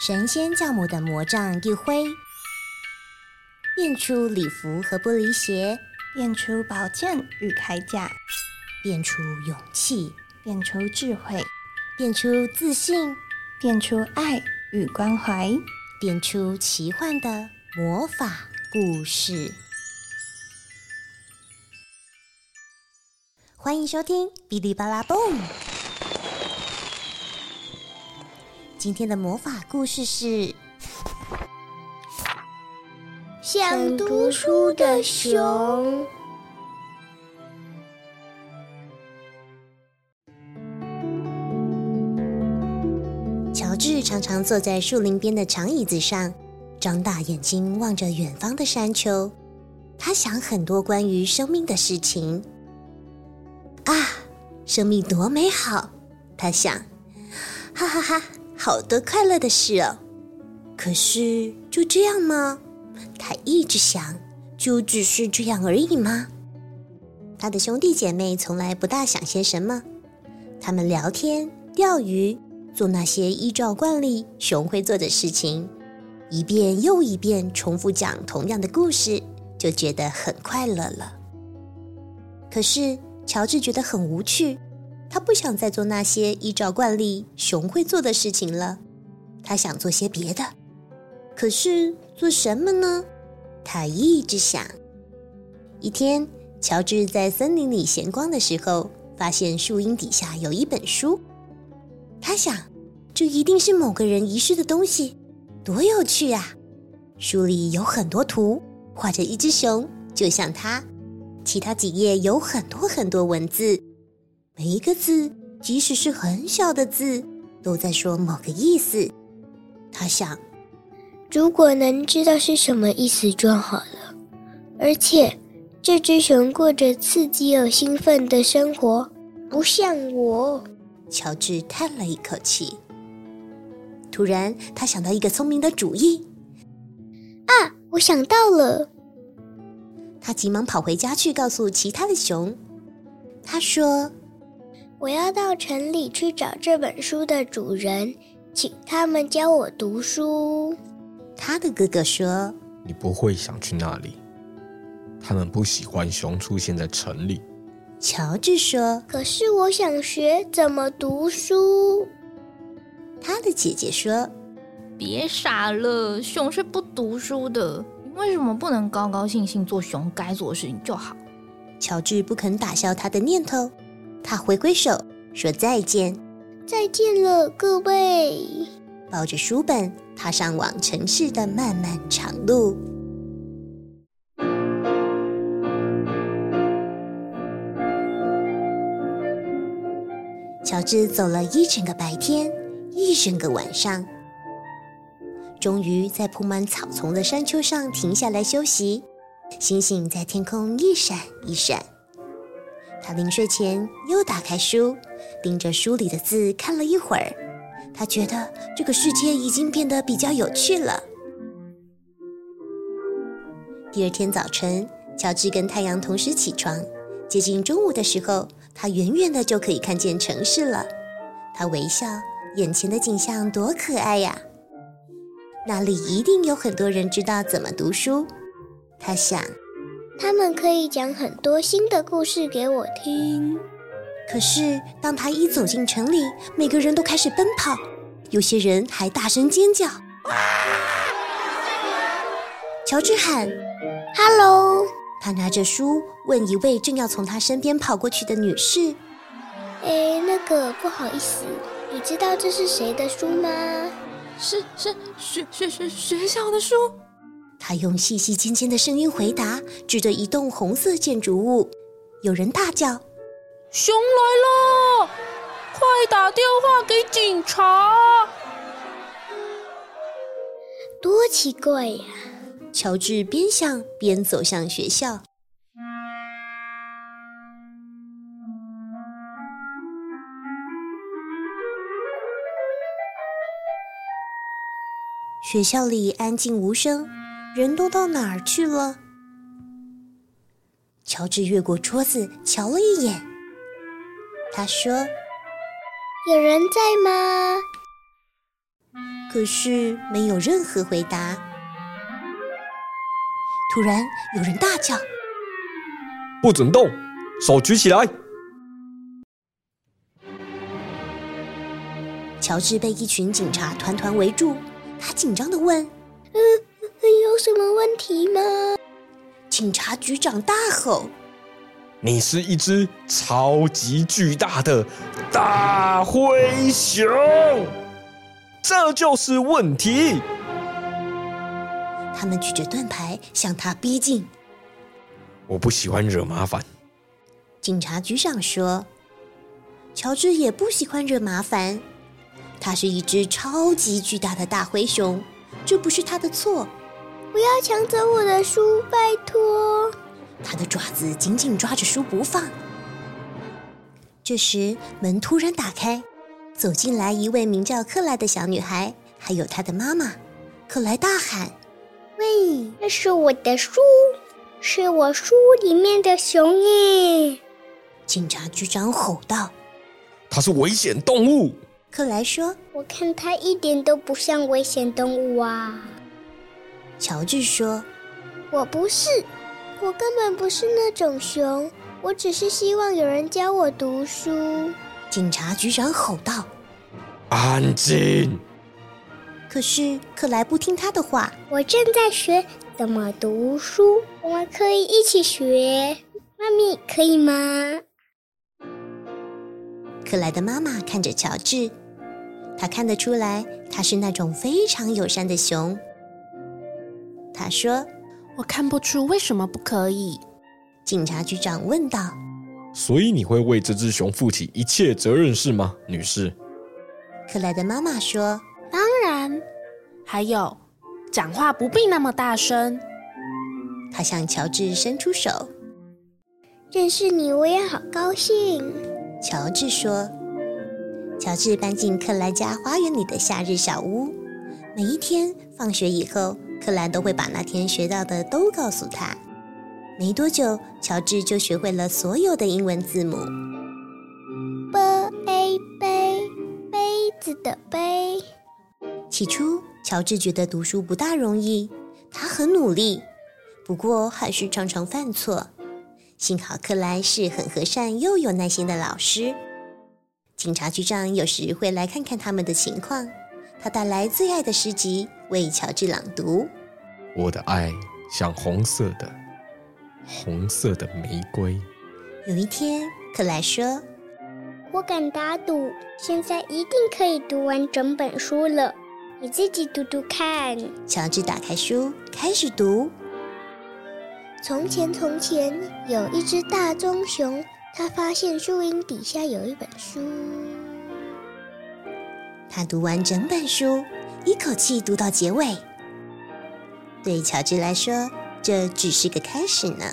神仙教母的魔杖一挥，变出礼服和玻璃鞋，变出宝剑与铠甲，变出勇气，变出智慧，变出自信，变出爱与关怀，变出奇幻的魔法故事。欢迎收听《哔哩吧啦蹦》。今天的魔法故事是想读书的熊。乔治常常坐在树林边的长椅子上，张大眼睛望着远方的山丘。他想很多关于生命的事情。啊，生命多美好！他想，哈哈哈。好多快乐的事哦，可是就这样吗？他一直想，就只是这样而已吗？他的兄弟姐妹从来不大想些什么，他们聊天、钓鱼，做那些依照惯例熊会做的事情，一遍又一遍重复讲同样的故事，就觉得很快乐了。可是乔治觉得很无趣。他不想再做那些依照惯例熊会做的事情了，他想做些别的。可是做什么呢？他一直想。一天，乔治在森林里闲逛的时候，发现树荫底下有一本书。他想，这一定是某个人遗失的东西，多有趣啊！书里有很多图，画着一只熊，就像他。其他几页有很多很多文字。每一个字，即使是很小的字，都在说某个意思。他想，如果能知道是什么意思就好了。而且，这只熊过着刺激又兴奋的生活，不像我。乔治叹了一口气。突然，他想到一个聪明的主意。啊，我想到了！他急忙跑回家去告诉其他的熊。他说。我要到城里去找这本书的主人，请他们教我读书。他的哥哥说：“你不会想去那里，他们不喜欢熊出现在城里。”乔治说：“可是我想学怎么读书。”他的姐姐说：“别傻了，熊是不读书的。你为什么不能高高兴兴做熊该做的事情就好？”乔治不肯打消他的念头。他挥挥手说：“再见，再见了，各位。”抱着书本，踏上往城市的漫漫长路。乔治走了一整个白天，一整个晚上，终于在铺满草丛的山丘上停下来休息。星星在天空一闪一闪。他临睡前又打开书，盯着书里的字看了一会儿。他觉得这个世界已经变得比较有趣了。第二天早晨，乔治跟太阳同时起床。接近中午的时候，他远远的就可以看见城市了。他微笑，眼前的景象多可爱呀！那里一定有很多人知道怎么读书。他想。他们可以讲很多新的故事给我听。可是，当他一走进城里，每个人都开始奔跑，有些人还大声尖叫。乔治喊：“Hello！” 他拿着书问一位正要从他身边跑过去的女士：“哎，那个，不好意思，你知道这是谁的书吗？”“是是学学学学校的书。”他用细细尖尖的声音回答，指着一栋红色建筑物。有人大叫：“熊来了！快打电话给警察！”多奇怪呀！乔治边想边走向学校。学校里安静无声。人都到哪儿去了？乔治越过桌子瞧了一眼。他说：“有人在吗？”可是没有任何回答。突然，有人大叫：“不准动，手举起来！”乔治被一群警察团团围住，他紧张的问：“嗯，有什么问题吗？”警察局长大吼：“你是一只超级巨大的大灰熊，这就是问题。”他们举着盾牌向他逼近。我不喜欢惹麻烦，警察局长说。乔治也不喜欢惹麻烦。他是一只超级巨大的大灰熊，这不是他的错。不要抢走我的书，拜托！他的爪子紧紧抓着书不放。这时，门突然打开，走进来一位名叫克莱的小女孩，还有她的妈妈。克莱大喊：“喂，那是我的书，是我书里面的熊耶！”警察局长吼道：“它是危险动物。”克莱说：“我看它一点都不像危险动物啊。”乔治说：“我不是，我根本不是那种熊，我只是希望有人教我读书。”警察局长吼道：“安静！”可是克莱不听他的话。我正在学怎么读书，我们可以一起学，妈咪可以吗？克莱的妈妈看着乔治，她看得出来，他是那种非常友善的熊。他说：“我看不出为什么不可以。”警察局长问道：“所以你会为这只熊负起一切责任是吗，女士？”克莱的妈妈说：“当然。”还有，讲话不必那么大声。他向乔治伸出手：“认识你，我也好高兴。”乔治说：“乔治搬进克莱家花园里的夏日小屋，每一天放学以后。”克莱都会把那天学到的都告诉他。没多久，乔治就学会了所有的英文字母。b a 杯杯子的杯。起初，乔治觉得读书不大容易，他很努力，不过还是常常犯错。幸好克莱是很和善又有耐心的老师。警察局长有时会来看看他们的情况。他带来最爱的诗集为乔治朗读。我的爱像红色的红色的玫瑰。有一天，克莱说：“我敢打赌，现在一定可以读完整本书了。你自己读读看。”乔治打开书，开始读。从前，从前有一只大棕熊，它发现树荫底下有一本书。他读完整本书，一口气读到结尾。对乔治来说，这只是个开始呢。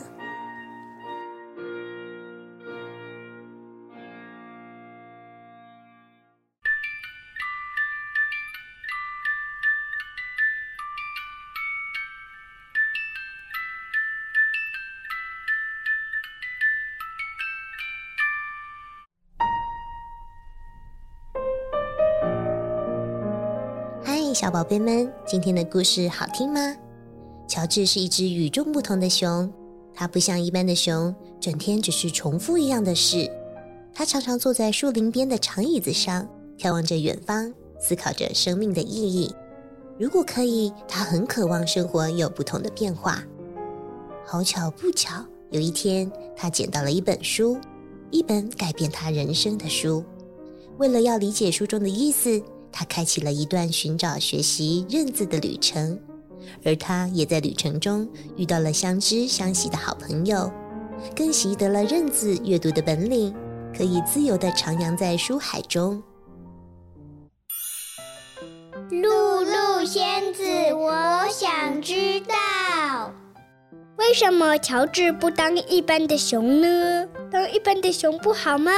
小宝贝们，今天的故事好听吗？乔治是一只与众不同的熊，它不像一般的熊，整天只是重复一样的事。它常常坐在树林边的长椅子上，眺望着远方，思考着生命的意义。如果可以，它很渴望生活有不同的变化。好巧不巧，有一天，他捡到了一本书，一本改变他人生的书。为了要理解书中的意思。他开启了一段寻找、学习认字的旅程，而他也在旅程中遇到了相知相惜的好朋友，更习得了认字阅读的本领，可以自由地徜徉在书海中。露露仙子，我想知道，为什么乔治不当一般的熊呢？当一般的熊不好吗？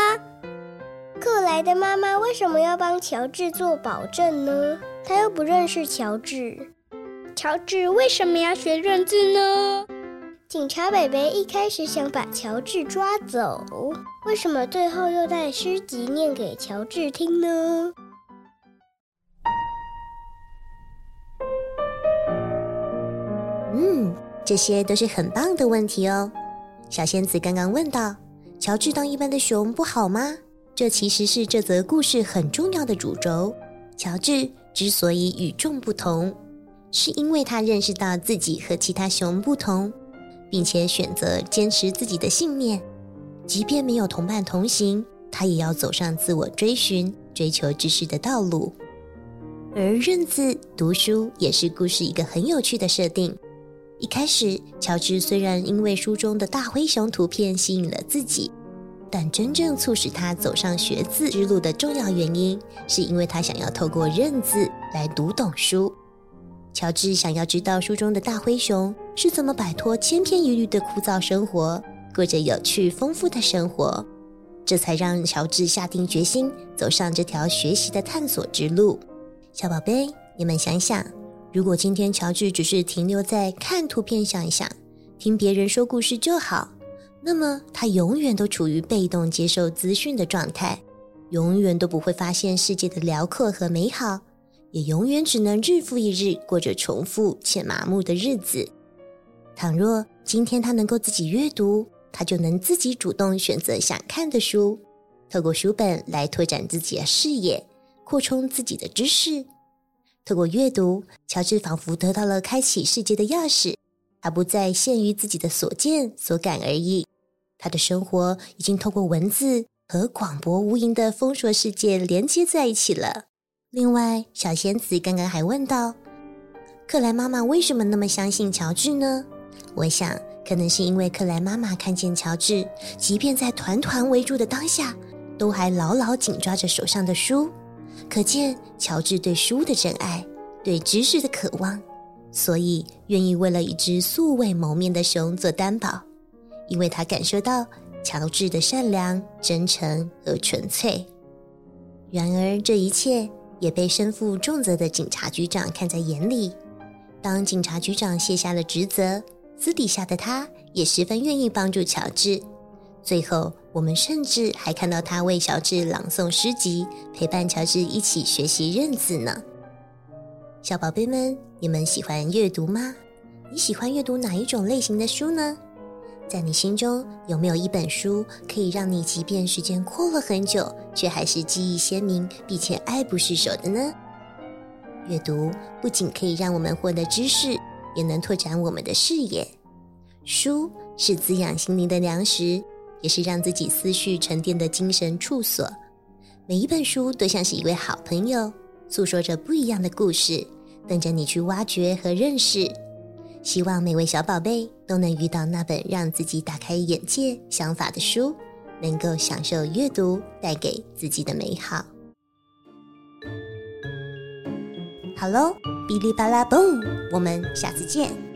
克莱的妈妈为什么要帮乔治做保证呢？他又不认识乔治，乔治为什么要学认字呢？警察伯伯一开始想把乔治抓走，为什么最后又带诗集念给乔治听呢？嗯，这些都是很棒的问题哦。小仙子刚刚问到，乔治当一般的熊不好吗？这其实是这则故事很重要的主轴。乔治之所以与众不同，是因为他认识到自己和其他熊不同，并且选择坚持自己的信念，即便没有同伴同行，他也要走上自我追寻、追求知识的道路。而认字读书也是故事一个很有趣的设定。一开始，乔治虽然因为书中的大灰熊图片吸引了自己，但真正促使他走上学字之路的重要原因，是因为他想要透过认字来读懂书。乔治想要知道书中的大灰熊是怎么摆脱千篇一律的枯燥生活，过着有趣丰富的生活，这才让乔治下定决心走上这条学习的探索之路。小宝贝，你们想想。如果今天乔治只是停留在看图片想一想，听别人说故事就好，那么他永远都处于被动接受资讯的状态，永远都不会发现世界的辽阔和美好，也永远只能日复一日过着重复且麻木的日子。倘若今天他能够自己阅读，他就能自己主动选择想看的书，透过书本来拓展自己的视野，扩充自己的知识。透过阅读，乔治仿佛得到了开启世界的钥匙。他不再限于自己的所见所感而已，他的生活已经透过文字和广博无垠的丰硕世界连接在一起了。另外，小仙子刚刚还问到，克莱妈妈为什么那么相信乔治呢？我想，可能是因为克莱妈妈看见乔治，即便在团团围住的当下，都还牢牢紧抓着手上的书。可见乔治对书的真爱，对知识的渴望，所以愿意为了一只素未谋面的熊做担保，因为他感受到乔治的善良、真诚和纯粹。然而，这一切也被身负重责的警察局长看在眼里。当警察局长卸下了职责，私底下的他也十分愿意帮助乔治。最后，我们甚至还看到他为乔治朗诵诗集，陪伴乔治一起学习认字呢。小宝贝们，你们喜欢阅读吗？你喜欢阅读哪一种类型的书呢？在你心中有没有一本书可以让你即便时间过了很久，却还是记忆鲜明，并且爱不释手的呢？阅读不仅可以让我们获得知识，也能拓展我们的视野。书是滋养心灵的粮食。也是让自己思绪沉淀的精神处所。每一本书都像是一位好朋友，诉说着不一样的故事，等着你去挖掘和认识。希望每位小宝贝都能遇到那本让自己打开眼界、想法的书，能够享受阅读带给自己的美好。好喽，哔哩吧啦，Boom！，我们下次见。